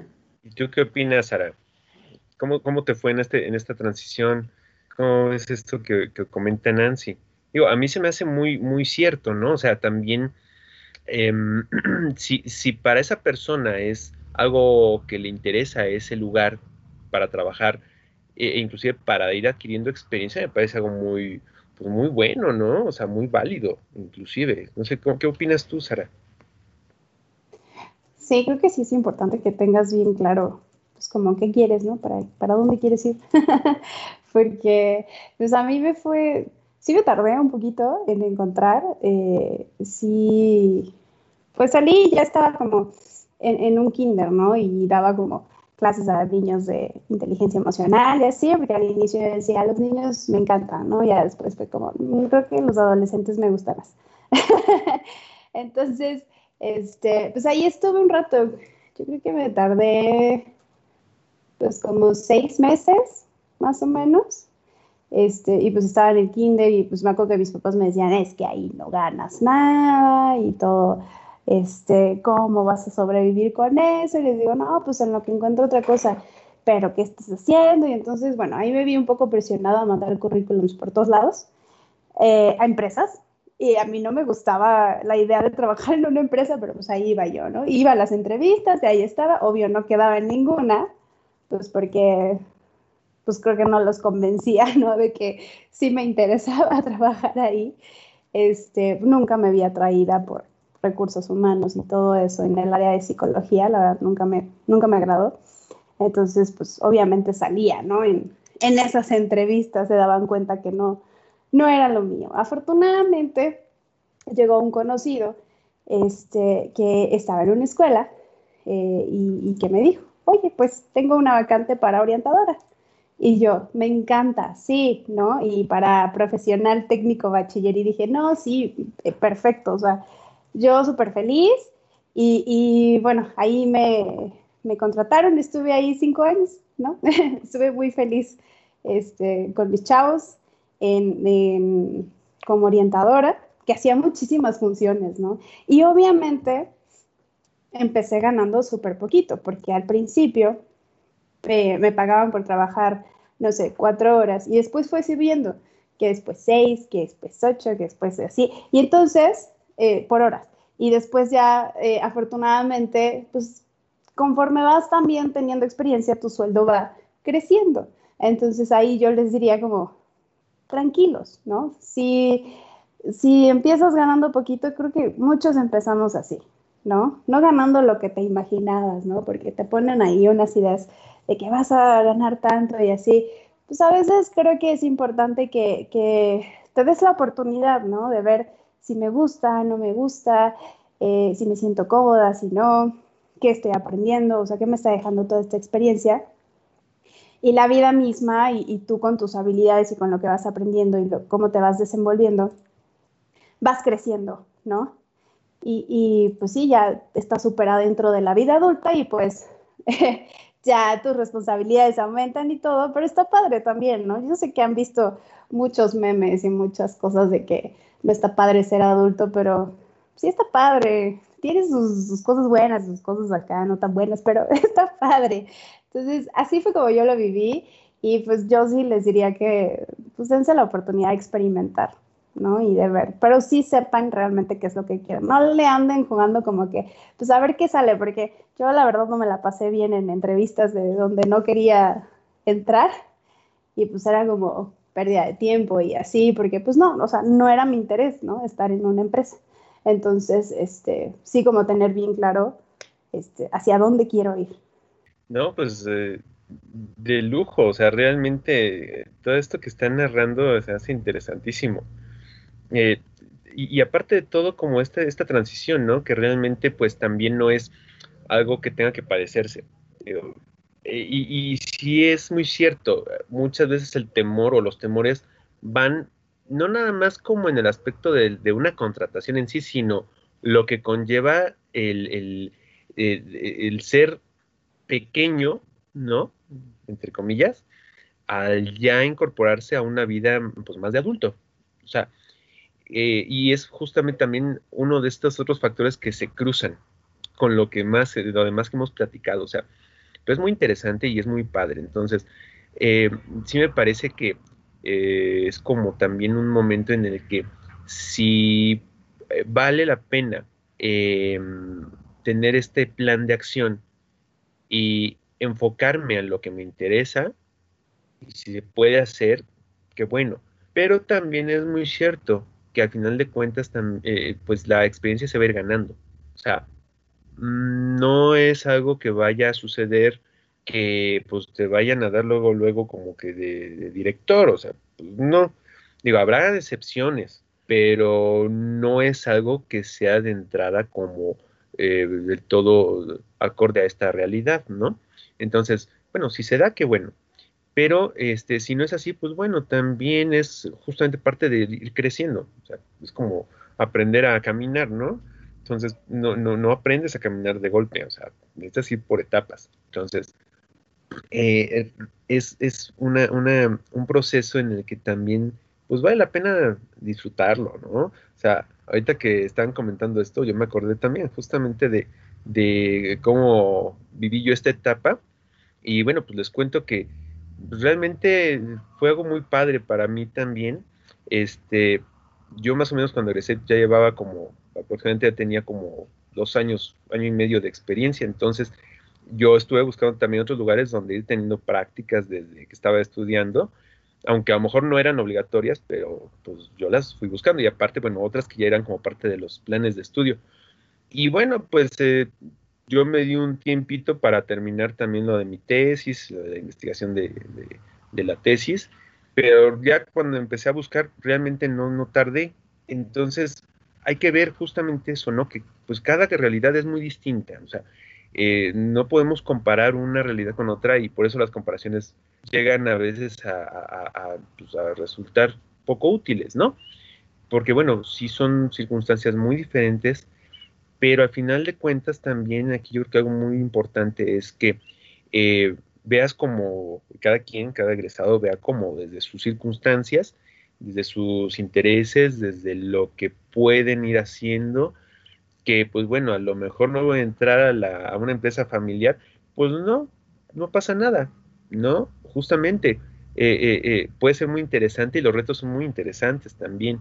¿Tú qué opinas, Sara? ¿Cómo, cómo te fue en, este, en esta transición? ¿Cómo es esto que, comenta Nancy? Digo, a mí se me hace muy, muy cierto, ¿no? O sea, también, em, (clears throat) si, si para esa persona es algo que le interesa ese lugar para trabajar, e, e inclusive para ir adquiriendo experiencia, me parece algo muy, pues muy bueno, ¿no? O sea, muy válido, inclusive. No sé, ¿qué opinas tú, Sara? Sí, creo que sí es importante que tengas bien claro pues como qué quieres, ¿no? Para, para dónde quieres ir. (laughs) Porque pues a mí me fue, sí me tardé un poquito en encontrar, eh, sí, pues salí y ya estaba como en, un kinder, ¿no? Y daba como clases a niños de inteligencia emocional y así, porque al inicio decía, a los niños me encantan, ¿no? Ya después fue como, mm, creo que los adolescentes me gustan más. (laughs) Entonces, este, pues ahí estuve un rato. Yo creo que me tardé pues como seis meses, más o menos. Este, y pues estaba en el kinder y pues me acuerdo que mis papás me decían, es que ahí no ganas nada y todo, este, ¿cómo vas a sobrevivir con eso? Y les digo, no, pues en lo que encuentro otra cosa, pero ¿qué estás haciendo? Y entonces, bueno, ahí me vi un poco presionada a mandar currículums por todos lados, eh, a empresas, y a mí no me gustaba la idea de trabajar en una empresa, pero pues ahí iba yo, ¿no? Iba a las entrevistas, de ahí estaba, obvio no quedaba en ninguna, pues porque pues creo que no los convencía, (laughs) ¿no? De que sí me interesaba (laughs) trabajar ahí. Este, nunca me había atraída por recursos humanos y todo eso en el área de psicología, la verdad nunca me, nunca me agradó. Entonces, pues obviamente salía, ¿no? En, en esas entrevistas se daban cuenta que no, no era lo mío. Afortunadamente llegó un conocido este, que estaba en una escuela eh, y, y que me dijo, oye, pues tengo una vacante para orientadora. Y yo, me encanta, sí, ¿no? Y para profesional técnico bachiller, y dije, no, sí, eh, perfecto, o sea, yo súper feliz. Y, bueno, ahí me, me, contrataron, estuve ahí cinco años, ¿no? (laughs) estuve muy feliz este, con mis chavos en, como orientadora, que hacía muchísimas funciones, ¿no? Y obviamente empecé ganando súper poquito, porque al principio eh, me pagaban por trabajar, no sé, cuatro horas, y después fue subiendo, que después seis, que después ocho, que después así, y entonces, eh, por horas. Y después ya, eh, afortunadamente, pues conforme vas también teniendo experiencia, tu sueldo va creciendo. Entonces ahí yo les diría como, tranquilos, ¿no? Si, si empiezas ganando poquito, creo que muchos empezamos así. ¿no? No ganando lo que te imaginabas, ¿no? Porque te ponen ahí unas ideas de que vas a ganar tanto y así. Pues a veces creo que es importante que, que te des la oportunidad, ¿no? De ver si me gusta, no me gusta, eh, si me siento cómoda, si no, qué estoy aprendiendo, o sea, qué me está dejando toda esta experiencia. Y la vida misma y, tú con tus habilidades y con lo que vas aprendiendo y cómo te vas desenvolviendo, vas creciendo, ¿no? Y, pues sí, ya está súper adentro de la vida adulta y pues (laughs) ya tus responsabilidades aumentan y todo, pero está padre también, ¿no? Yo sé que han visto muchos memes y muchas cosas de que no está padre ser adulto, pero sí está padre. Tiene sus, cosas buenas, sus cosas acá no tan buenas, pero (laughs) está padre. Entonces, así fue como yo lo viví y pues yo sí les diría que pues dense la oportunidad de experimentar. ¿no? Y de ver, pero sí sepan realmente qué es lo que quieren. No le anden jugando como que, pues a ver qué sale, porque yo la verdad no me la pasé bien en entrevistas de donde no quería entrar y pues era como pérdida de tiempo y así, porque pues no, o sea, no era mi interés, ¿no? Estar en una empresa. Entonces, este, sí como tener bien claro este, hacia dónde quiero ir. No, pues eh, de lujo, o sea, realmente todo esto que están narrando se hace interesantísimo. Eh, y, aparte de todo, como esta, esta transición, ¿no? Que realmente pues también no es algo que tenga que padecerse. Eh, y, y sí es muy cierto, muchas veces el temor o los temores van no nada más como en el aspecto de, una contratación en sí, sino lo que conlleva el, el, ser pequeño, ¿no? Entre comillas, al ya incorporarse a una vida pues, más de adulto. O sea, eh, y es justamente también uno de estos otros factores que se cruzan con lo que más, eh, lo demás que hemos platicado. O sea, pero es muy interesante y es muy padre. Entonces, eh, sí me parece que es como también un momento en el que si vale la pena em, tener este plan de acción y enfocarme a lo que me interesa, y si se puede hacer, qué bueno. Pero también es muy cierto que al final de cuentas, eh, pues la experiencia se va a ir ganando. O sea, no es algo que vaya a suceder que pues te vayan a dar luego, luego como que de, director, o sea, pues, no. Digo, habrá excepciones, pero no es algo que sea de entrada como eh, del todo acorde a esta realidad, ¿no? Entonces, bueno, si se da, qué bueno. Pero este, si no es así, pues bueno, también es justamente parte de ir creciendo. O sea, es como aprender a caminar, ¿no? Entonces, no, no, no aprendes a caminar de golpe, o sea, necesitas ir por etapas. Entonces, eh, es, es una, una, un proceso en el que también, pues vale la pena disfrutarlo, ¿no? O sea, ahorita que están comentando esto, yo me acordé también justamente de, de cómo viví yo esta etapa. Y bueno, pues les cuento que realmente fue algo muy padre para mí también. Este, yo más o menos cuando egresé ya llevaba como, aproximadamente tenía como dos años, año y medio de experiencia, entonces yo estuve buscando también otros lugares donde ir teniendo prácticas desde que estaba estudiando, aunque a lo mejor no eran obligatorias, pero pues yo las fui buscando y aparte, bueno, otras que ya eran como parte de los planes de estudio. Y bueno, pues eh, yo me di un tiempito para terminar también lo de mi tesis, lo de la investigación de, la tesis, pero ya cuando empecé a buscar realmente no, no tardé. Entonces hay que ver justamente eso, ¿no? Que pues cada realidad es muy distinta, o sea, eh, no podemos comparar una realidad con otra y por eso las comparaciones llegan a veces a, pues, resultar poco útiles, ¿no? Porque bueno, sí son circunstancias muy diferentes pero al final de cuentas también aquí yo creo que algo muy importante es que eh, veas como cada quien, cada egresado vea como desde sus circunstancias, desde sus intereses, desde lo que pueden ir haciendo, que pues bueno, a lo mejor no voy a entrar a, a una empresa familiar, pues no, no pasa nada, ¿no? Justamente eh, eh, puede ser muy interesante y los retos son muy interesantes también.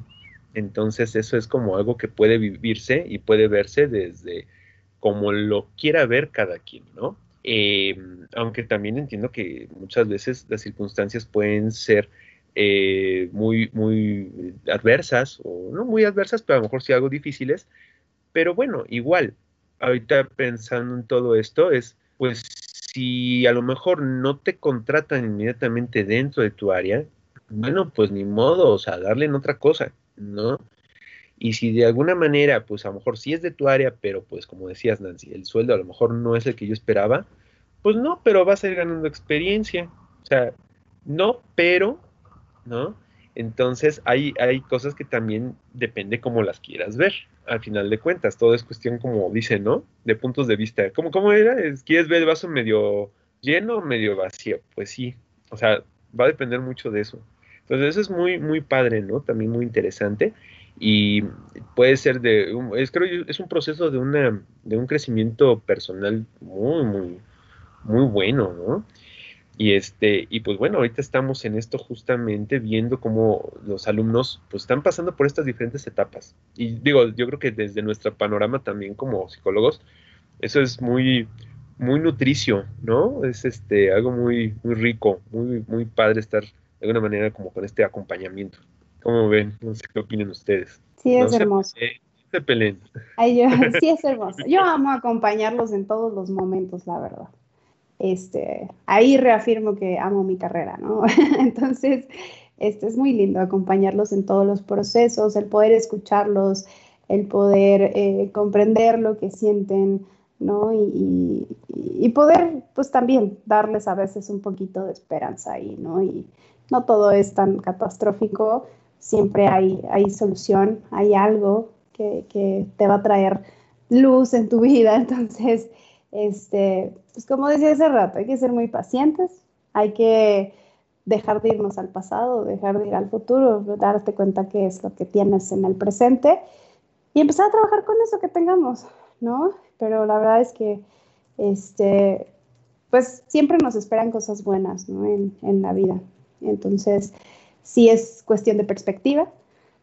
Entonces eso es como algo que puede vivirse y puede verse desde como lo quiera ver cada quien, ¿no? Eh, aunque también entiendo que muchas veces las circunstancias pueden ser eh, muy, muy adversas, o no muy adversas, pero a lo mejor sí algo difíciles. Pero bueno, igual, ahorita pensando en todo esto, es pues si a lo mejor no te contratan inmediatamente dentro de tu área, bueno, pues ni modo, o sea, darle en otra cosa. ¿no? Y si de alguna manera, pues a lo mejor sí es de tu área, pero pues como decías, Nancy, el sueldo a lo mejor no es el que yo esperaba, pues no, pero vas a ir ganando experiencia. O sea, no, pero, ¿no? Entonces hay, hay cosas que también depende cómo las quieras ver, al final de cuentas. Todo es cuestión, como dice, ¿no? De puntos de vista. ¿Cómo, cómo era? ¿Quieres ver el vaso medio lleno o medio vacío, pues sí, o sea, va a depender mucho de eso. Entonces eso es muy, muy padre, ¿no? También muy interesante y puede ser de, es, creo es un proceso de, una, de un crecimiento personal muy, muy, muy bueno, ¿no? Y este, y pues bueno, ahorita estamos en esto justamente viendo cómo los alumnos pues están pasando por estas diferentes etapas. Y digo, yo creo que desde nuestro panorama también como psicólogos, eso es muy, muy nutricio, ¿no? Es este algo muy, muy rico, muy, muy padre estar de alguna manera como con este acompañamiento. ¿Cómo ven? No sé qué opinan ustedes. Sí, es hermoso. Se, peleen. (laughs) sí, es hermoso. Yo amo acompañarlos en todos los momentos, la verdad. Este, ahí reafirmo que amo mi carrera, ¿no? (laughs) Entonces, este, es muy lindo acompañarlos en todos los procesos, el poder escucharlos, el poder eh, comprender lo que sienten, ¿no? Y, y, poder, pues también darles a veces un poquito de esperanza ahí, ¿no? Y no todo es tan catastrófico, siempre hay, hay solución, hay algo que, que, te va a traer luz en tu vida. (laughs) Entonces, este, pues como decía hace rato, hay que ser muy pacientes, hay que dejar de irnos al pasado, dejar de ir al futuro, darte cuenta qué es lo que tienes en el presente y empezar a trabajar con eso que tengamos, ¿no? Pero la verdad es que, este, pues siempre nos esperan cosas buenas, ¿no? En, en la vida. Entonces, sí es cuestión de perspectiva,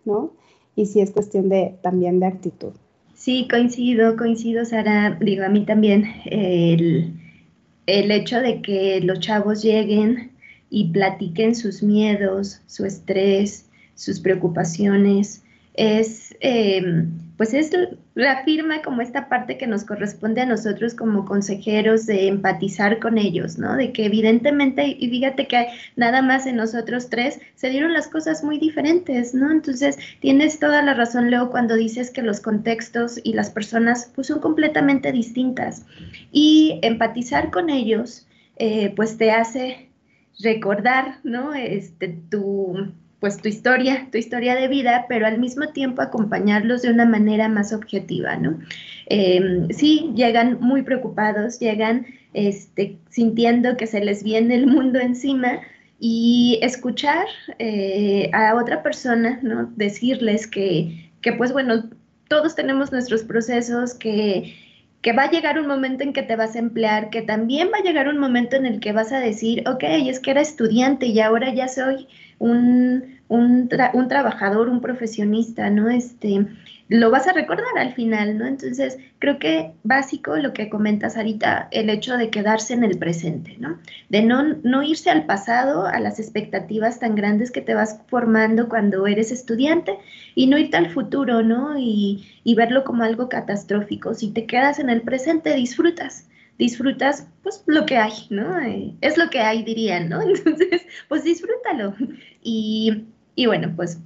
¿no? Y sí es cuestión de, también de actitud. Sí, coincido, coincido, Sara. Digo, a mí también el, el hecho de que los chavos lleguen y platiquen sus miedos, su estrés, sus preocupaciones, es, eh, pues es, reafirma como esta parte que nos corresponde a nosotros como consejeros de empatizar con ellos, ¿no? De que evidentemente, y fíjate que nada más en nosotros tres se dieron las cosas muy diferentes, ¿no? Entonces, tienes toda la razón, Leo, cuando dices que los contextos y las personas pues son completamente distintas. Y empatizar con ellos, eh, pues te hace recordar, ¿no? Este, tu pues tu historia, tu historia de vida, pero al mismo tiempo acompañarlos de una manera más objetiva, ¿no? Em, sí, llegan muy preocupados, llegan este, sintiendo que se les viene el mundo encima y escuchar eh, a otra persona, ¿no? Decirles que, que, pues bueno, todos tenemos nuestros procesos, que, que va a llegar un momento en que te vas a emplear, que también va a llegar un momento en el que vas a decir, ok, es que era estudiante y ahora ya soy un, un, un, trabajador, un profesionista, ¿no? Este, lo vas a recordar al final, ¿no? Entonces, creo que básico lo que comentas ahorita, el hecho de quedarse en el presente, ¿no? De no, no irse al pasado, a las expectativas tan grandes que te vas formando cuando eres estudiante y no irte al futuro, ¿no? Y, y verlo como algo catastrófico. Si te quedas en el presente, disfrutas disfrutas pues lo que hay, ¿no? Eh, es lo que hay, dirían, ¿no? (laughs) Entonces, pues disfrútalo. Y, y, bueno, pues,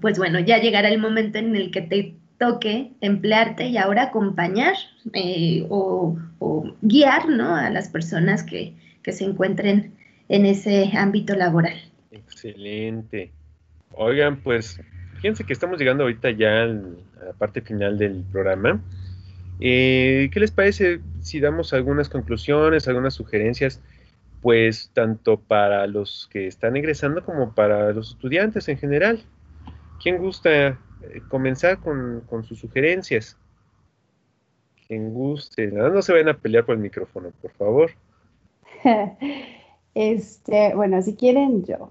pues bueno, ya llegará el momento en el que te toque emplearte y ahora acompañar eh, o, guiar, ¿no? A las personas que, que se encuentren en ese ámbito laboral. Excelente. Oigan, pues fíjense que estamos llegando ahorita ya a la parte final del programa. Eh, ¿Qué les parece si damos algunas conclusiones, algunas sugerencias, pues tanto para los que están ingresando como para los estudiantes en general? ¿Quién gusta eh, comenzar con, sus sugerencias? Quien guste, no, se vayan a pelear por el micrófono, por favor. (laughs) Este, bueno, si quieren yo.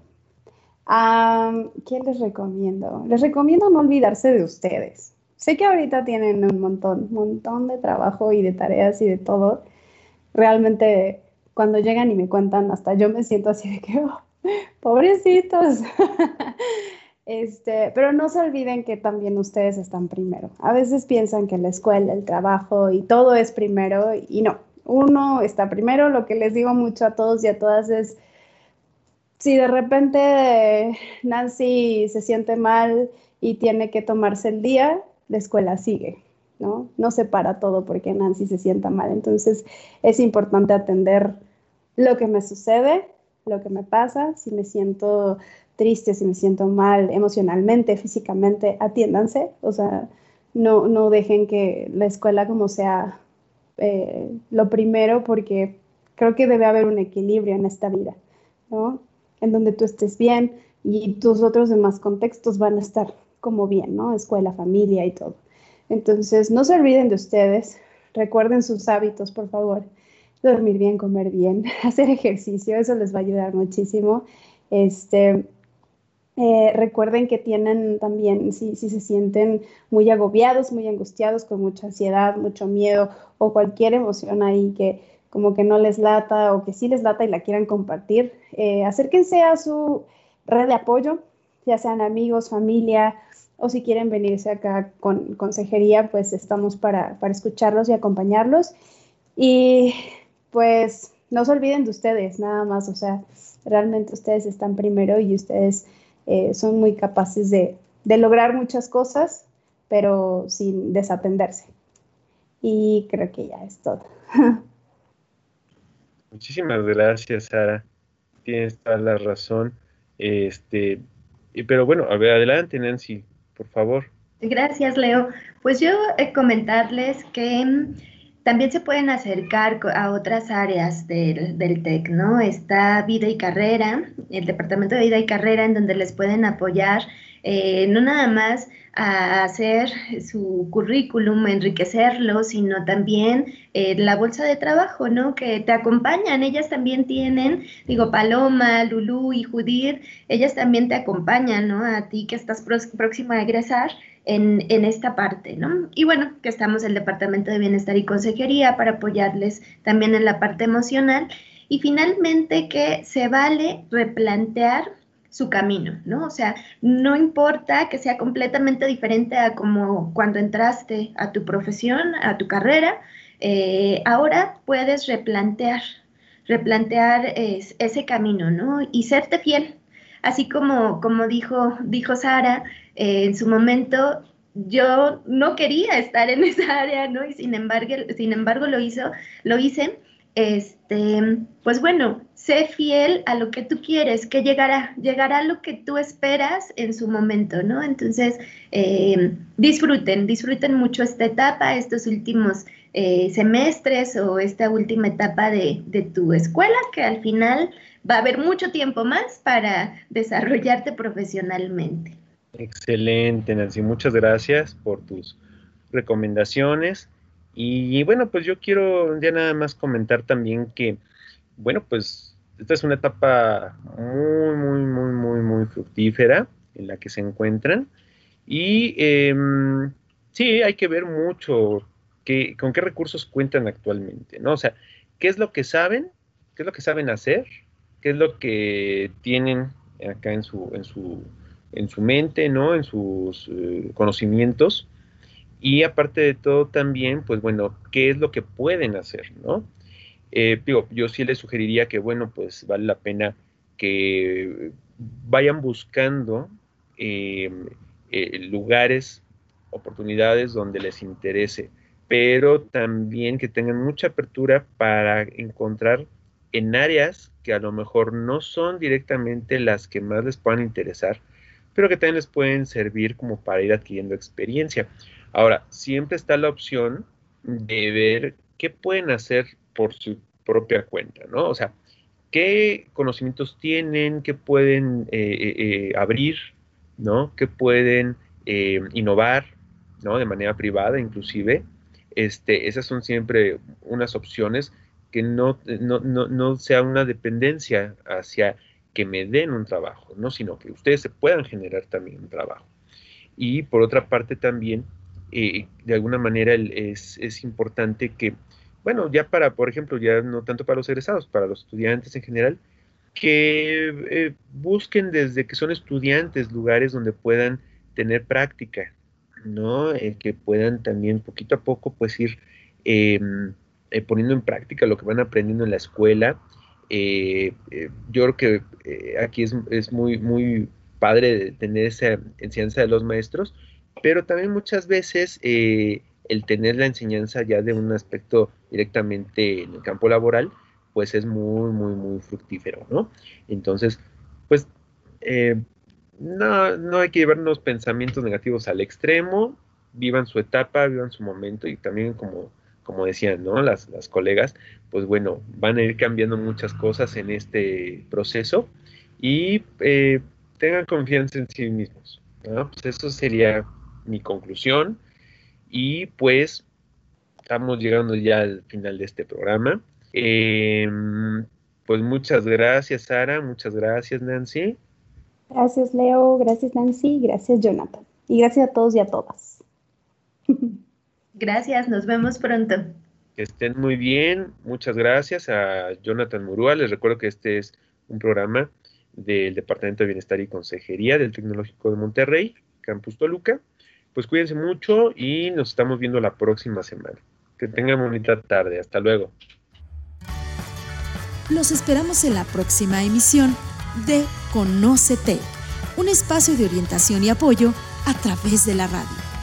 ¿Qué les recomiendo? Les recomiendo no olvidarse de ustedes. Sé que ahorita tienen un montón, montón de trabajo y de tareas y de todo. Realmente cuando llegan y me cuentan, hasta yo me siento así de que, oh, pobrecitos. (laughs) este, pero no se olviden que también ustedes están primero. A veces piensan que la escuela, el trabajo y todo es primero y no. Uno está primero. Lo que les digo mucho a todos y a todas es, si de repente Nancy se siente mal y tiene que tomarse el día, la escuela sigue, ¿no? No se para todo porque Nancy se sienta mal. Entonces es importante atender lo que me sucede, lo que me pasa, si me siento triste, si me siento mal emocionalmente, físicamente, atiéndanse, o sea, no, no dejen que la escuela como sea eh, lo primero porque creo que debe haber un equilibrio en esta vida, ¿no? En donde tú estés bien y tus otros demás contextos van a estar como bien, ¿no? Escuela, familia y todo. Entonces, no se olviden de ustedes, recuerden sus hábitos, por favor. Dormir bien, comer bien, (laughs) hacer ejercicio, eso les va a ayudar muchísimo. Este, eh, recuerden que tienen también, si, si, se sienten muy agobiados, muy angustiados, con mucha ansiedad, mucho miedo o cualquier emoción ahí que como que no les lata o que sí les lata y la quieran compartir, eh, acérquense a su red de apoyo, ya sean amigos, familia o si quieren venirse acá con consejería, pues estamos para, para escucharlos y acompañarlos. Y pues no se olviden de ustedes, nada más, o sea, realmente ustedes están primero y ustedes eh, son muy capaces de, de, lograr muchas cosas, pero sin desatenderse. Y creo que ya es todo. (laughs) Muchísimas gracias, Sara. Tienes toda la razón. Este, pero bueno, a ver, adelante, Nancy, por favor. Gracias, Leo. Pues yo eh, comentarles que mm, también se pueden acercar a otras áreas del, del, TEC, ¿no? Está vida y carrera, el Departamento de Vida y Carrera, en donde les pueden apoyar, eh, no nada más a hacer su currículum, enriquecerlo, sino también eh, la bolsa de trabajo, ¿no? Que te acompañan, ellas también tienen, digo, Paloma, Lulú y Judir, ellas también te acompañan, ¿no? A ti que estás próximo a egresar en, esta parte, ¿no? Y bueno, que estamos el Departamento de Bienestar y Consejería para apoyarles también en la parte emocional. Y finalmente que se vale replantear su camino, ¿no? O sea, no importa que sea completamente diferente a como cuando entraste a tu profesión, a tu carrera, eh, ahora puedes replantear, replantear ese camino, ¿no? Y serte fiel. Así como, como dijo, dijo Sara, eh, en su momento yo no quería estar en (laughs) esa área, ¿no? Y sin embargo, sin embargo lo hizo, lo hice. Este, pues bueno, sé fiel a lo que tú quieres, que llegará, llegará lo que tú esperas en su momento, ¿no? Entonces, eh, disfruten, disfruten mucho esta etapa, estos últimos eh, semestres o esta última etapa de, de tu escuela, que al final va a haber mucho tiempo más para (laughs) desarrollarte profesionalmente. Excelente, Nancy. Muchas gracias por tus recomendaciones. Y bueno, pues yo quiero ya nada más comentar también que, bueno, pues esta es una etapa muy, muy, muy, muy, muy fructífera en la que se encuentran. Y eh, sí, hay que ver mucho que, con qué recursos cuentan actualmente, ¿no? O sea, ¿qué es lo que saben? ¿Qué es lo que saben hacer? ¿Qué es lo que tienen acá en su, en su, en su mente, ¿no? En sus eh, conocimientos. Y aparte de todo también, pues bueno, ¿qué es lo que pueden hacer, ¿no? Eh, digo, yo sí les sugeriría que, bueno, pues vale la pena que vayan buscando eh, eh, lugares, oportunidades donde les interese, pero también que tengan mucha apertura para encontrar en áreas que a lo mejor no son directamente las que más les puedan interesar, pero que también les pueden servir como para ir adquiriendo experiencia. Ahora, siempre está la opción de ver qué pueden hacer por su propia cuenta, ¿no? O sea, qué conocimientos tienen, qué pueden eh, eh, eh, abrir, ¿no? Qué pueden innovar, ¿no? De manera privada, inclusive. Este, esas son siempre unas opciones que no, no, no, no sea una dependencia hacia que me den un trabajo, ¿no? Sino que ustedes se puedan generar también un trabajo. Y por otra parte también, de alguna manera es, es importante que bueno, ya para, por ejemplo, ya no tanto para los egresados, para los estudiantes en general, que eh, busquen desde que son estudiantes lugares donde puedan tener práctica, ¿no? Eh, que puedan también poquito a poco pues ir em, eh, poniendo en práctica lo que van aprendiendo en la escuela. yo creo que aquí es, es, muy, muy padre tener esa enseñanza de los maestros, pero también muchas veces el tener la enseñanza ya de un aspecto directamente en el campo laboral, pues es muy, muy, muy fructífero, ¿no? Entonces, pues, eh, no, no hay que llevarnos pensamientos negativos al extremo, vivan su etapa, vivan su momento y también como, como decían, ¿no? Las, las colegas, pues bueno, van a ir cambiando muchas cosas en este proceso y eh, tengan confianza en sí mismos. ¿no? Pues eso sería mi conclusión y pues estamos llegando ya al final de este programa. Em, pues muchas gracias, Sara, muchas gracias, Nancy. Gracias, Leo, gracias, Nancy, gracias, Jonathan. Y gracias a todos y a todas. (laughs) Gracias, nos vemos pronto. Que estén muy bien. Muchas gracias a Jonathan Murúa. Les recuerdo que este es un programa del Departamento de Bienestar y Consejería del Tecnológico de Monterrey, Campus Toluca. Pues cuídense mucho y nos estamos viendo la próxima semana. Que tengan bonita tarde. Hasta luego. Los esperamos en la próxima emisión de Conócete, un espacio de orientación y apoyo a través de la radio.